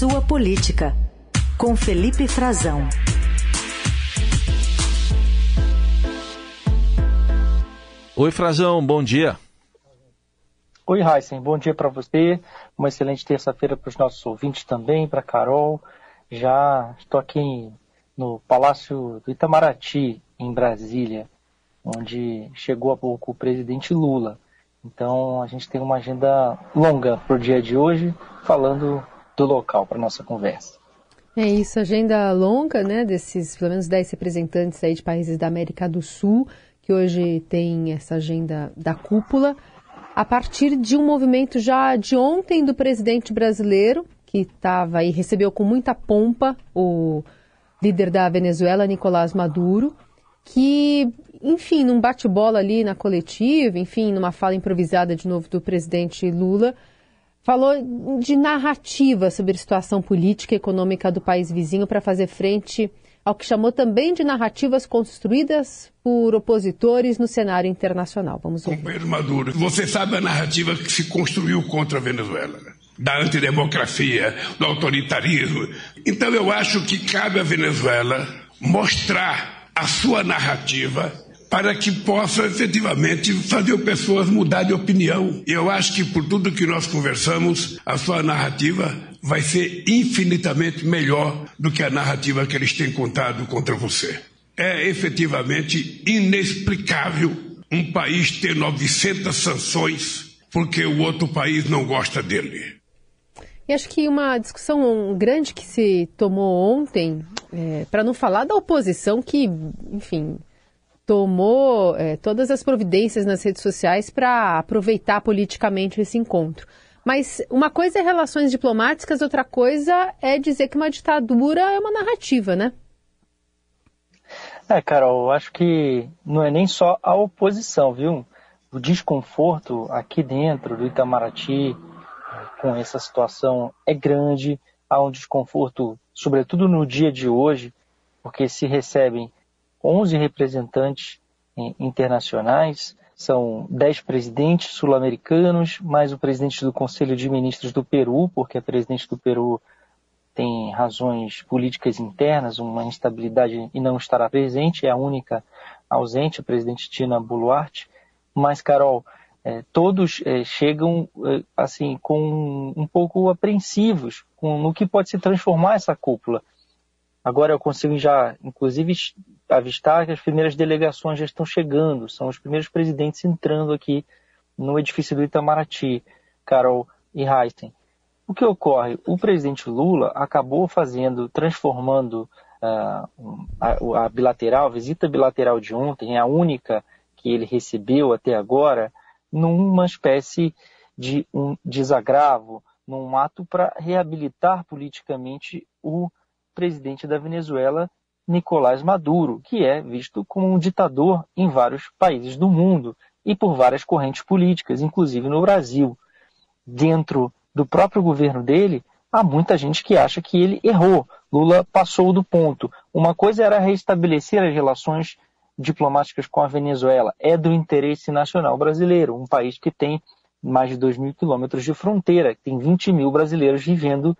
sua política, com Felipe Frazão. Oi, Frazão, bom dia. Oi, Heisen, bom dia para você. Uma excelente terça-feira para os nossos ouvintes também, para Carol. Já estou aqui no Palácio do Itamaraty, em Brasília, onde chegou há pouco o presidente Lula. Então a gente tem uma agenda longa para o dia de hoje, falando do local para nossa conversa. É isso, agenda longa, né, desses pelo menos 10 representantes aí de países da América do Sul, que hoje tem essa agenda da cúpula, a partir de um movimento já de ontem do presidente brasileiro, que estava e recebeu com muita pompa o líder da Venezuela, Nicolás Maduro, que, enfim, num bate-bola ali na coletiva, enfim, numa fala improvisada de novo do presidente Lula, falou de narrativa sobre a situação política e econômica do país vizinho para fazer frente ao que chamou também de narrativas construídas por opositores no cenário internacional. Vamos ouvir. Companheiro Maduro, você sabe a narrativa que se construiu contra a Venezuela, né? da antidemocracia, do autoritarismo. Então eu acho que cabe à Venezuela mostrar a sua narrativa para que possa efetivamente fazer pessoas mudar de opinião. Eu acho que por tudo que nós conversamos, a sua narrativa vai ser infinitamente melhor do que a narrativa que eles têm contado contra você. É efetivamente inexplicável um país ter 900 sanções porque o outro país não gosta dele. E acho que uma discussão grande que se tomou ontem é, para não falar da oposição que, enfim, tomou é, todas as providências nas redes sociais para aproveitar politicamente esse encontro. Mas uma coisa é relações diplomáticas, outra coisa é dizer que uma ditadura é uma narrativa, né? É, Carol, eu acho que não é nem só a oposição, viu? O desconforto aqui dentro do Itamaraty com essa situação é grande há um desconforto, sobretudo no dia de hoje, porque se recebem 11 representantes internacionais, são 10 presidentes sul-americanos, mais o presidente do Conselho de Ministros do Peru, porque a presidente do Peru tem razões políticas internas, uma instabilidade e não estará presente, é a única ausente, a presidente Tina Boluarte. Mas, Carol, é, todos é, chegam é, assim com um pouco apreensivos com, no que pode se transformar essa cúpula. Agora eu consigo já, inclusive, avistar que as primeiras delegações já estão chegando, são os primeiros presidentes entrando aqui no edifício do Itamaraty, Carol e Heisten. O que ocorre? O presidente Lula acabou fazendo, transformando uh, a, a bilateral, a visita bilateral de ontem, a única que ele recebeu até agora, numa espécie de um desagravo, num ato para reabilitar politicamente o presidente da Venezuela, Nicolás Maduro, que é visto como um ditador em vários países do mundo e por várias correntes políticas, inclusive no Brasil. Dentro do próprio governo dele, há muita gente que acha que ele errou. Lula passou do ponto. Uma coisa era restabelecer as relações diplomáticas com a Venezuela. É do interesse nacional brasileiro, um país que tem mais de 2 mil quilômetros de fronteira, tem 20 mil brasileiros vivendo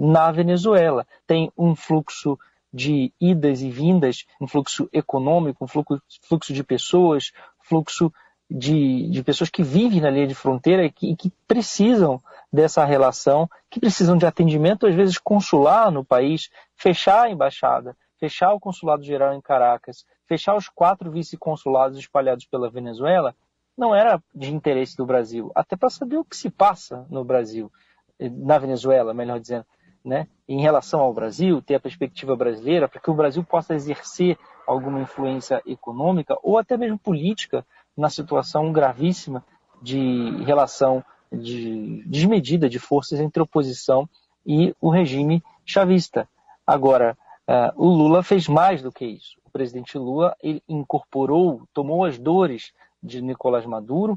na Venezuela. Tem um fluxo de idas e vindas, um fluxo econômico, um fluxo, fluxo de pessoas, fluxo de, de, pessoas que vivem na linha de fronteira e que, que, precisam dessa relação, que precisam de atendimento, às vezes consular no país, fechar a embaixada, fechar o consulado geral em Caracas, fechar os quatro vice-consulados espalhados pela Venezuela, não era de interesse do Brasil, até para saber o que se passa no Brasil, eh, na Venezuela, melhor dizendo, né? em relação ao Brasil, ter a perspectiva brasileira, para que o Brasil possa exercer alguma influência econômica ou até mesmo política na situação gravíssima de relação de desmedida de forças entre a oposição e o regime chavista. Agora, Uh, o Lula fez mais do que isso. O presidente Lula ele incorporou, tomou as dores de Nicolás Maduro,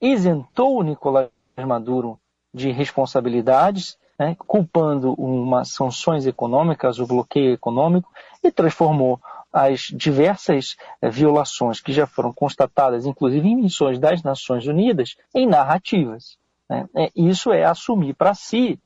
isentou Nicolás Maduro de responsabilidades, né, culpando umas sanções econômicas, o bloqueio econômico, e transformou as diversas eh, violações que já foram constatadas, inclusive em missões das Nações Unidas, em narrativas. Né? É, isso é assumir para si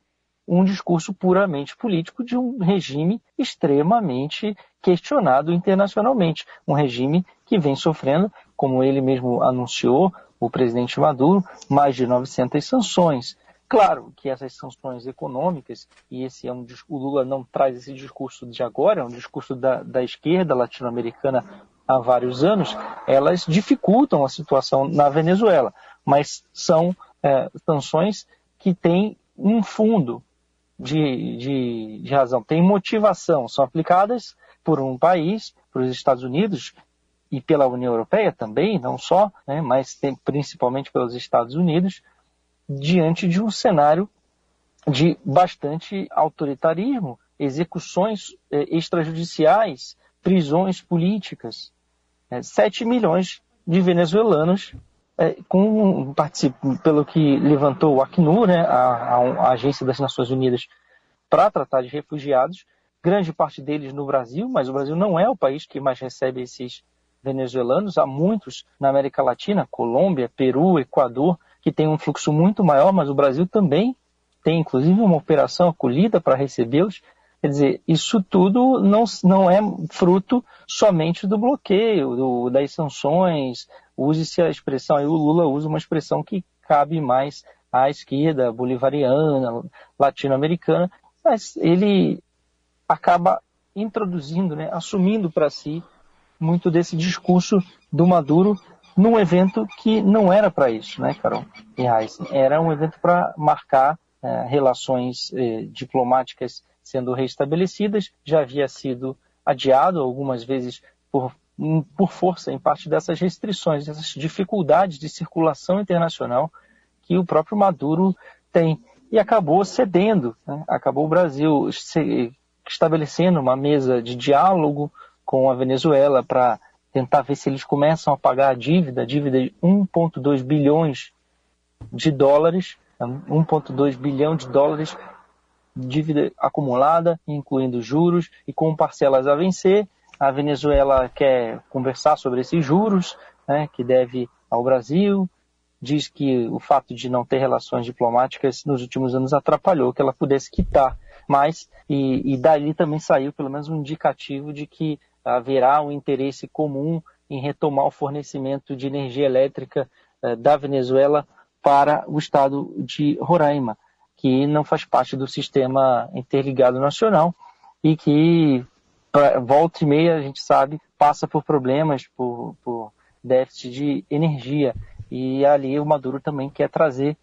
um discurso puramente político de um regime extremamente questionado internacionalmente. Um regime que vem sofrendo, como ele mesmo anunciou, o presidente Maduro, mais de 900 sanções. Claro que essas sanções econômicas, e esse é um o Lula não traz esse discurso de agora, é um discurso da, da esquerda latino-americana há vários anos, elas dificultam a situação na Venezuela, mas são é, sanções que têm um fundo de, de, de razão, têm motivação, são aplicadas por um país, por os Estados Unidos e pela União Europeia também, não só, né, mas tem, principalmente pelos Estados Unidos, diante de um cenário de bastante autoritarismo, execuções eh, extrajudiciais, prisões políticas. É, 7 milhões de venezuelanos, é, com, pelo que levantou o Acnur, né, a, a, Agência das Nações Unidas para tratar de refugiados, grande parte deles no Brasil, mas o Brasil não é o país que mais recebe esses venezuelanos. Há muitos na América Latina, Colômbia, Peru, Equador, que tem um fluxo muito maior, mas o Brasil também tem, inclusive, uma operação acolhida para recebê-los. Quer dizer, isso tudo não, não é fruto somente do bloqueio, do, das sanções. Use-se a expressão, aí o Lula usa uma expressão que cabe mais à esquerda bolivariana, latino-americana, mas ele acaba introduzindo, né, assumindo para si muito desse discurso do Maduro num evento que não era para isso, né, Carol e Heisen? Era um evento para marcar é, relações é, diplomáticas sendo restabelecidas, já havia sido adiado algumas vezes por, por força, em parte dessas restrições, dessas dificuldades de circulação internacional que o próprio Maduro tem. E acabou cedendo, né? acabou o Brasil se, estabelecendo uma mesa de diálogo com a Venezuela para tentar ver se eles começam a pagar a dívida, a dívida de 1,2 bilhões de dólares, 1,2 bilhão de dólares, dívida acumulada, incluindo juros e com parcelas a vencer. A Venezuela quer conversar sobre esses juros, né, que deve ao Brasil, diz que o fato de não ter relações diplomáticas nos últimos anos atrapalhou que ela pudesse quitar mais, e, e dali também saiu pelo menos um indicativo de que haverá um interesse comum em retomar o fornecimento de energia elétrica eh, da Venezuela para o estado de Roraima, que não faz parte do sistema interligado nacional e que, volta e meia, a gente sabe, passa por problemas, por, por déficit de energia. E ali o Maduro também quer trazer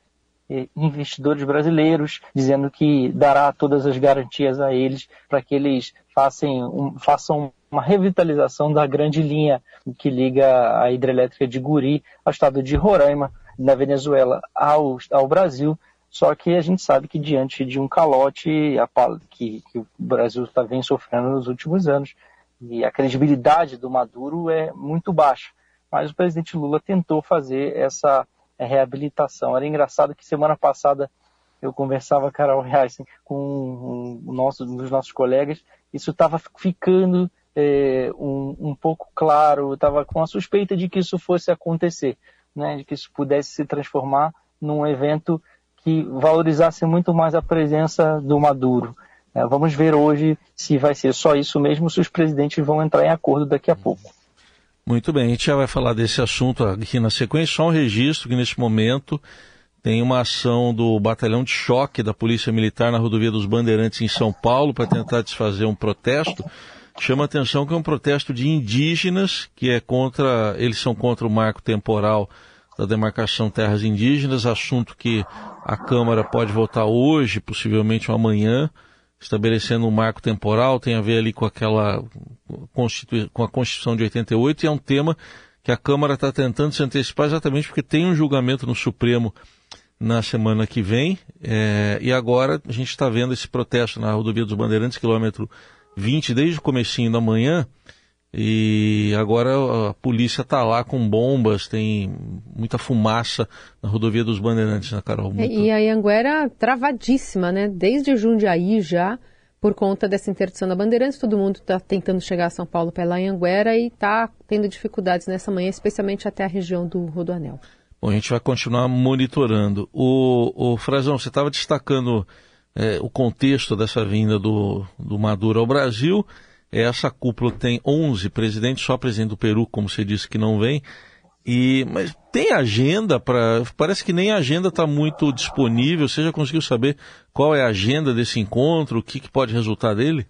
eh, investidores brasileiros, dizendo que dará todas as garantias a eles para que eles façam, façam uma revitalização da grande linha que liga a hidrelétrica de Guri ao estado de Roraima, na Venezuela, ao, ao Brasil. Só que a gente sabe que diante de um calote a, que, que o Brasil está vem sofrendo nos últimos anos, e a credibilidade do Maduro é muito baixa. Mas o presidente Lula tentou fazer essa reabilitação. Era engraçado que semana passada eu conversava, Carol Reis, com um, nosso, um dos nossos colegas, isso estava ficando é, um, um, pouco claro, estava com a suspeita de que isso fosse acontecer, né, de que isso pudesse se transformar num evento que valorizasse muito mais a presença do Maduro. É, vamos ver hoje se vai ser só isso mesmo, se os presidentes vão entrar em acordo daqui a pouco. Muito bem, a gente já vai falar desse assunto aqui na sequência. Só um registro que neste momento tem uma ação do batalhão de choque da Polícia Militar na rodovia dos Bandeirantes em São Paulo para tentar desfazer um protesto. Chama a atenção que é um protesto de indígenas, que é contra, eles são contra o marco temporal da demarcação terras indígenas, assunto que a Câmara pode votar hoje, possivelmente amanhã estabelecendo um marco temporal, tem a ver ali com aquela com a Constituição de 88 e é um tema que a Câmara está tentando se antecipar exatamente porque tem um julgamento no Supremo na semana que vem é, e agora a gente está vendo esse protesto na rodovia dos Bandeirantes, quilômetro 20, desde o comecinho da manhã, e agora a polícia está lá com bombas, tem muita fumaça na rodovia dos Bandeirantes, né, Carol? Muito... E a Anguera travadíssima, né? Desde Jundiaí já, por conta dessa interdição da Bandeirantes, todo mundo está tentando chegar a São Paulo pela Anguera e está tendo dificuldades nessa manhã, especialmente até a região do Rodoanel. Bom, a gente vai continuar monitorando. O, o Frazão, você estava destacando é, o contexto dessa vinda do, do Maduro ao Brasil. Essa cúpula tem 11 presidentes, só presidente do Peru, como você disse, que não vem. E, mas tem agenda para. Parece que nem a agenda está muito disponível. Você já conseguiu saber qual é a agenda desse encontro? O que, que pode resultar dele?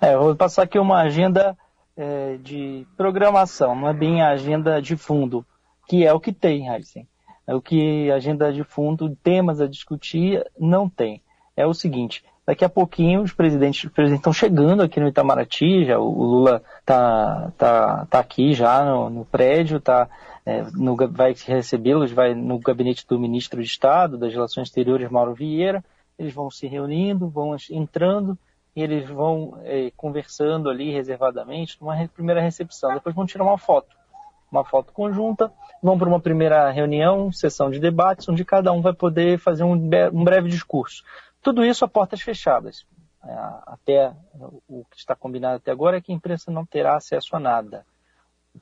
É, vou passar aqui uma agenda é, de programação, não é bem a agenda de fundo, que é o que tem, Heisen. É o que agenda de fundo, temas a discutir, não tem. É o seguinte, daqui a pouquinho os presidentes, os presidentes estão chegando aqui no Itamaraty, já, o Lula tá, tá, tá aqui já no, no prédio, tá, é, no, vai recebê-los, vai no gabinete do ministro de Estado das Relações Exteriores, Mauro Vieira, eles vão se reunindo, vão entrando, e eles vão é, conversando ali reservadamente numa primeira recepção. Depois vão tirar uma foto, uma foto conjunta, vão para uma primeira reunião, sessão de debates, onde cada um vai poder fazer um, um breve discurso. Tudo isso a portas fechadas. É, até o que está combinado até agora é que a imprensa não terá acesso a nada.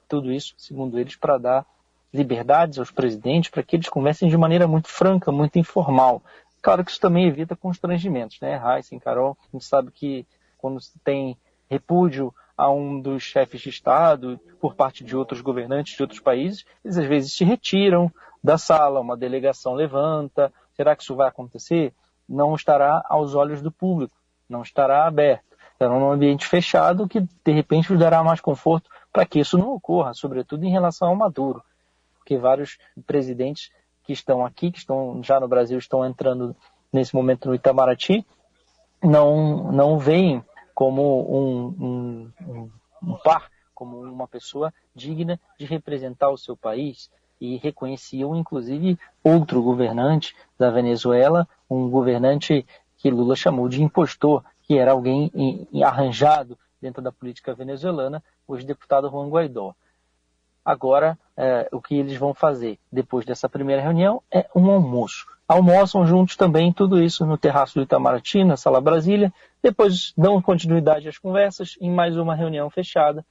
Tudo isso, segundo eles, para dar liberdades aos presidentes, para que eles conversem de maneira muito franca, muito informal, Claro que isso também evita constrangimentos, né? Heisen, Carol, a gente sabe que quando tem repúdio a um dos chefes de Estado por parte de outros governantes de outros países, eles às vezes se retiram da sala, uma delegação levanta. Será que isso vai acontecer? Não estará aos olhos do público, não estará aberto. Será num ambiente fechado que de repente dará mais conforto para que isso não ocorra, sobretudo em relação ao Maduro, porque vários presidentes que estão aqui, que estão já no Brasil, estão entrando nesse momento no Itamaraty, não, não veem como um, um, um par, como uma pessoa digna de representar o seu país e reconheciam inclusive outro governante da Venezuela, um governante que Lula chamou de impostor, que era alguém arranjado dentro da política venezuelana, o deputado Juan Guaidó. Agora, é, o que eles vão fazer depois dessa primeira reunião é um almoço. Almoçam juntos também, tudo isso no terraço do Itamaraty, na Sala Brasília. Depois dão continuidade às conversas em mais uma reunião fechada.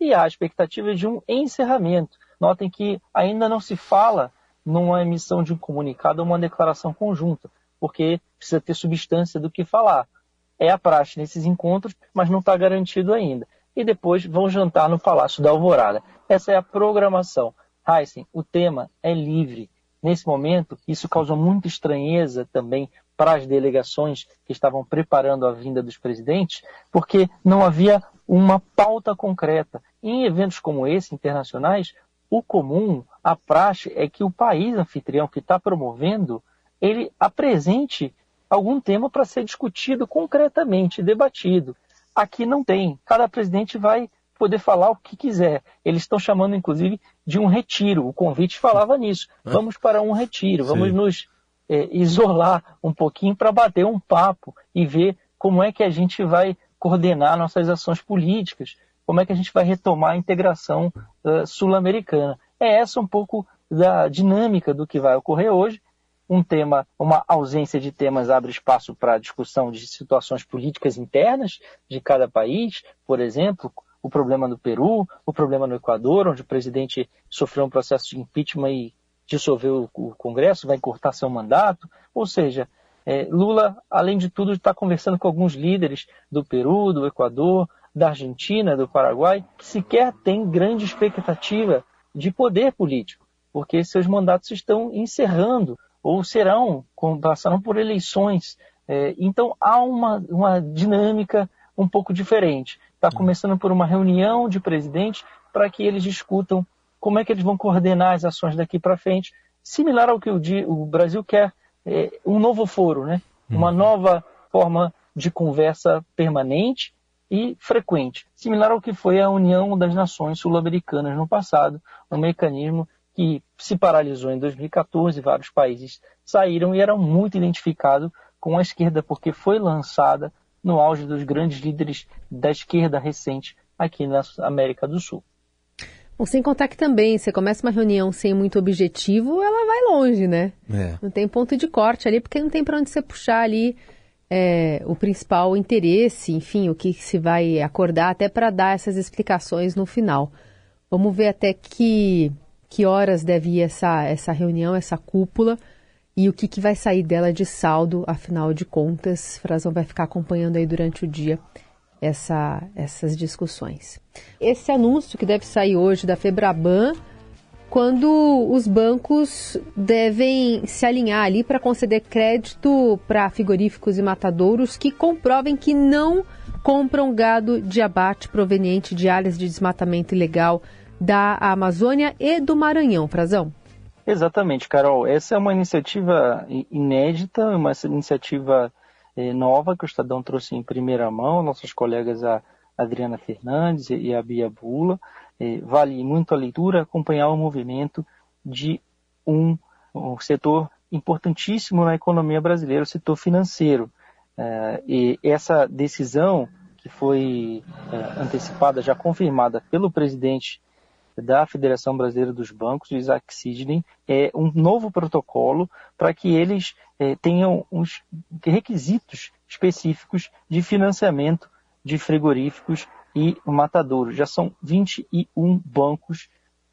E há a expectativa de um encerramento. Notem que ainda não se fala numa emissão de um comunicado ou uma declaração conjunta, porque precisa ter substância do que falar. É a praxe nesses encontros, mas não está garantido ainda. E depois vão jantar no Palácio da Alvorada. Essa é a programação. Heisen, o tema é livre. Nesse momento, isso causou muita estranheza também para as delegações que estavam preparando a vinda dos presidentes, porque não havia uma pauta concreta. Em eventos como esse, internacionais, o comum, a praxe, é que o país anfitrião que está promovendo, ele apresente algum tema para ser discutido concretamente, debatido. Aqui não tem. Cada presidente vai poder falar o que quiser. Eles estão chamando, inclusive, de um retiro. O convite falava nisso. Vamos para um retiro, vamos Sim. nos é, isolar um pouquinho para bater um papo e ver como é que a gente vai coordenar nossas ações políticas, como é que a gente vai retomar a integração uh, sul-americana. É essa um pouco da dinâmica do que vai ocorrer hoje. Um tema, uma ausência de temas abre espaço para discussão de situações políticas internas de cada país, por exemplo, o problema no Peru, o problema no Equador, onde o presidente sofreu um processo de impeachment e dissolveu o Congresso, vai encurtar seu mandato. Ou seja, é, Lula, além de tudo, está conversando com alguns líderes do Peru, do Equador, da Argentina, do Paraguai, que sequer têm grande expectativa de poder político, porque seus mandatos estão encerrando ou serão, passarão por eleições. É, então há uma, uma dinâmica um pouco diferente. Está começando por uma reunião de presidentes para que eles discutam como é que eles vão coordenar as ações daqui para frente, similar ao que o, o Brasil quer, é, um novo foro, né? uma uhum. nova forma de conversa permanente e frequente, similar ao que foi a União das Nações Sul-Americanas no passado, um mecanismo que se paralisou em 2014, vários países saíram e era muito identificado com a esquerda, porque foi lançada no auge dos grandes líderes da esquerda recente aqui na América do Sul. Bom, sem contar que também, você começa uma reunião sem muito objetivo, ela vai longe, né? É. Não tem ponto de corte ali, porque não tem para onde você puxar ali é, o principal interesse, enfim, o que se vai acordar, até para dar essas explicações no final. Vamos ver até que, que horas deve ir essa, essa reunião, essa cúpula e o que, que vai sair dela de saldo, afinal de contas. Frazão vai ficar acompanhando aí durante o dia essa, essas discussões. Esse anúncio que deve sair hoje da Febraban, quando os bancos devem se alinhar ali para conceder crédito para frigoríficos e matadouros que comprovem que não compram gado de abate proveniente de áreas de desmatamento ilegal da Amazônia e do Maranhão, Frazão. Exatamente, Carol. Essa é uma iniciativa inédita, uma iniciativa nova que o Estadão trouxe em primeira mão, nossas colegas a Adriana Fernandes e a Bia Bula. É, vale muito a leitura, acompanhar o movimento de um, um setor importantíssimo na economia brasileira, o setor financeiro. É, e essa decisão que foi antecipada, já confirmada pelo presidente da Federação Brasileira dos Bancos, o Isaac Sidney, é um novo protocolo para que eles é, tenham uns requisitos específicos de financiamento de frigoríficos e matadouros. Já são 21 bancos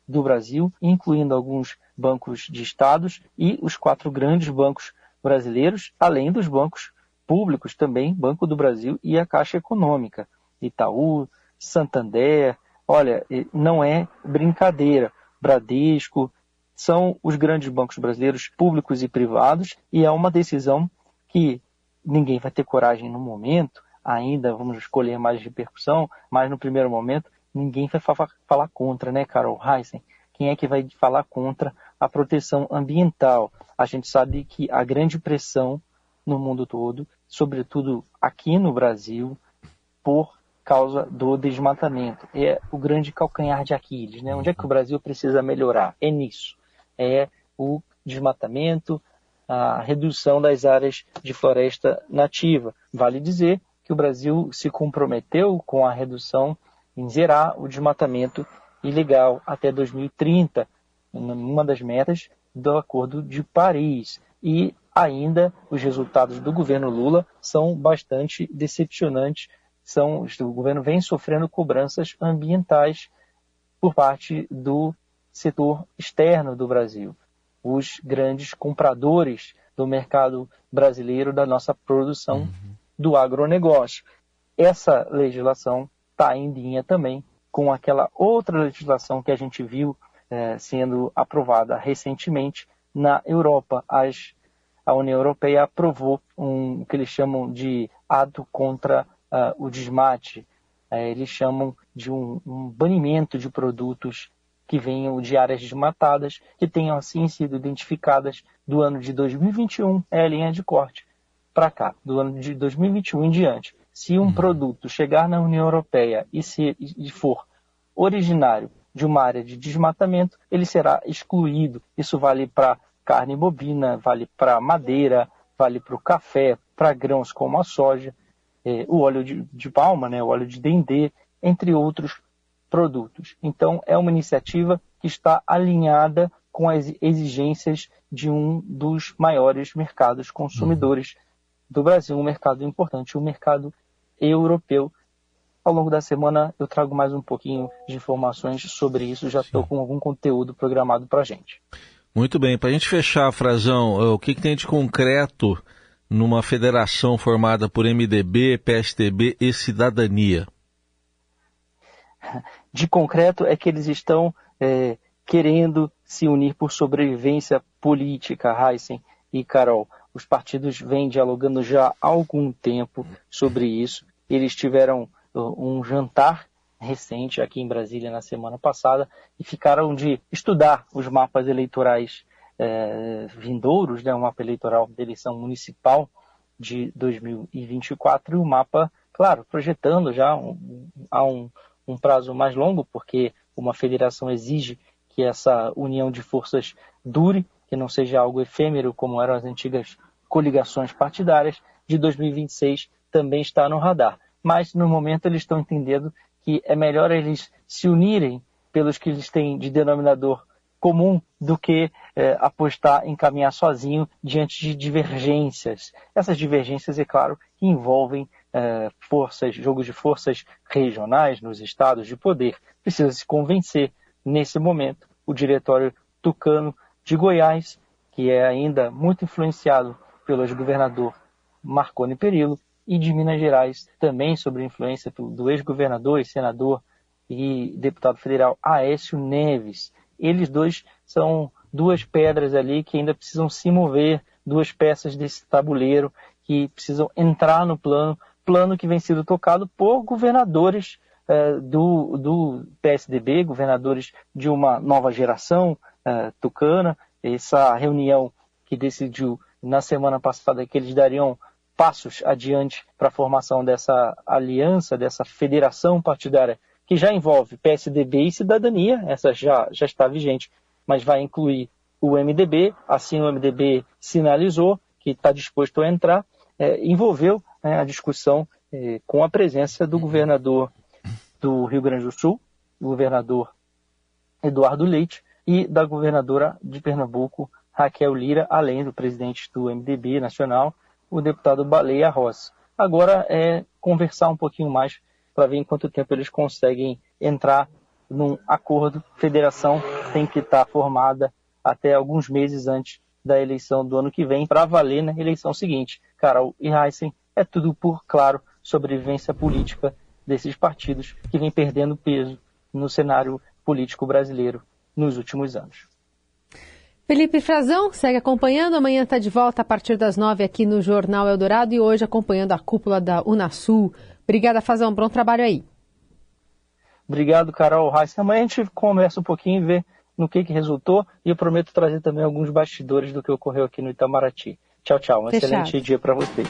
do Brasil, incluindo alguns bancos de estados e os quatro grandes bancos brasileiros, além dos bancos públicos também, Banco do Brasil e a Caixa Econômica, Itaú, Santander, Olha, não é brincadeira. Bradesco, são os grandes bancos brasileiros, públicos e privados, e é uma decisão que ninguém vai ter coragem no momento, ainda vamos escolher mais repercussão, mas no primeiro momento ninguém vai falar contra, né, Carol Heissen? Quem é que vai falar contra a proteção ambiental? A gente sabe que a grande pressão no mundo todo, sobretudo aqui no Brasil, por causa do desmatamento. É o grande calcanhar de Aquiles. Né? Onde é que o Brasil precisa melhorar? É nisso. É o desmatamento, a redução das áreas de floresta nativa. Vale dizer que o Brasil se comprometeu com a redução em zerar o desmatamento ilegal até 2030, uma das metas do Acordo de Paris. E ainda os resultados do governo Lula são bastante decepcionantes são, o governo vem sofrendo cobranças ambientais por parte do setor externo do Brasil, os grandes compradores do mercado brasileiro da nossa produção uhum. do agronegócio. Essa legislação está em linha também com aquela outra legislação que a gente viu é, sendo aprovada recentemente na Europa. As, a União Europeia aprovou um, o que eles chamam de ato contra uh, o desmate, uh, eles chamam de um, um, banimento de produtos que venham de áreas desmatadas, que tenham assim sido identificadas do ano de 2021, é a linha de corte, para cá, do ano de 2021 em diante. Se um uhum. produto chegar na União Europeia e, se, e for originário de uma área de desmatamento, ele será excluído. Isso vale para carne bovina, vale para madeira, vale para o café, para grãos como a soja é, o óleo de, de, palma, né, o óleo de dendê, entre outros produtos. Então, é uma iniciativa que está alinhada com as exigências de um dos maiores mercados consumidores do Brasil, um mercado importante, o um mercado europeu. Ao longo da semana eu trago mais um pouquinho de informações sobre isso, já estou com algum conteúdo programado para a gente. Muito bem, para a gente fechar, Frazão, o que, que tem de concreto numa federação formada por MDB, PSTB e Cidadania? De concreto é que eles estão é, querendo se unir por sobrevivência política, Heisen e Carol. Os partidos vêm dialogando já há algum tempo sobre isso. Eles tiveram um jantar recente aqui em Brasília na semana passada e ficaram de estudar os mapas eleitorais é, vindouros, né, o mapa eleitoral da eleição municipal de 2024 e o mapa, claro, projetando já um, a um, um prazo mais longo, porque uma federação exige que essa união de forças dure, que não seja algo efêmero como eram as antigas coligações partidárias, de 2026 também está no radar. Mas no momento eles estão entendendo que é melhor eles se unirem pelos que eles têm de denominador comum do que é, apostar em caminhar sozinho diante de divergências. Essas divergências, é claro, envolvem é, forças, jogos de forças regionais nos estados de poder. Precisa se convencer, nesse momento, o diretório tucano de Goiás que é ainda muito influenciado pelo ex-governador Marconi Perillo, e de Minas Gerais, também sob influência do ex-governador e senador e deputado federal Aécio Neves. Eles dois são duas pedras ali que ainda precisam se mover, duas peças desse tabuleiro que precisam entrar no plano, plano que vem sendo tocado por governadores uh, do, do PSDB, governadores de uma nova geração uh, tucana. Essa reunião que decidiu na semana passada que eles dariam passos adiante para a formação dessa aliança, dessa federação partidária, que já envolve PSDB e cidadania, essa já, já está vigente, mas vai incluir o MDB, assim o MDB sinalizou que está disposto a entrar, é, envolveu né, a discussão é, com a presença do governador do Rio Grande do Sul, o governador Eduardo Leite, e da governadora de Pernambuco, Raquel Lira, além do presidente do MDB nacional, o deputado Baleia Rossi. Agora é conversar um pouquinho mais para ver em quanto tempo eles conseguem entrar num acordo. Federação tem que estar tá formada até alguns meses antes da eleição do ano que vem para valer na eleição seguinte. Carol e Heisen é tudo por, claro, sobrevivência política desses partidos que vem perdendo peso no cenário político brasileiro nos últimos anos. Felipe Frazão segue acompanhando. Amanhã está de volta a partir das nove aqui no Jornal Eldorado e hoje acompanhando a cúpula da Unasul. Obrigada, Frazão. Bom trabalho aí. Obrigado, Carol Reis. Amanhã a gente conversa um pouquinho e vê no que, que resultou e eu prometo trazer também alguns bastidores do que ocorreu aqui no Itamaraty. Tchau, tchau. Um Fechado. excelente dia para vocês.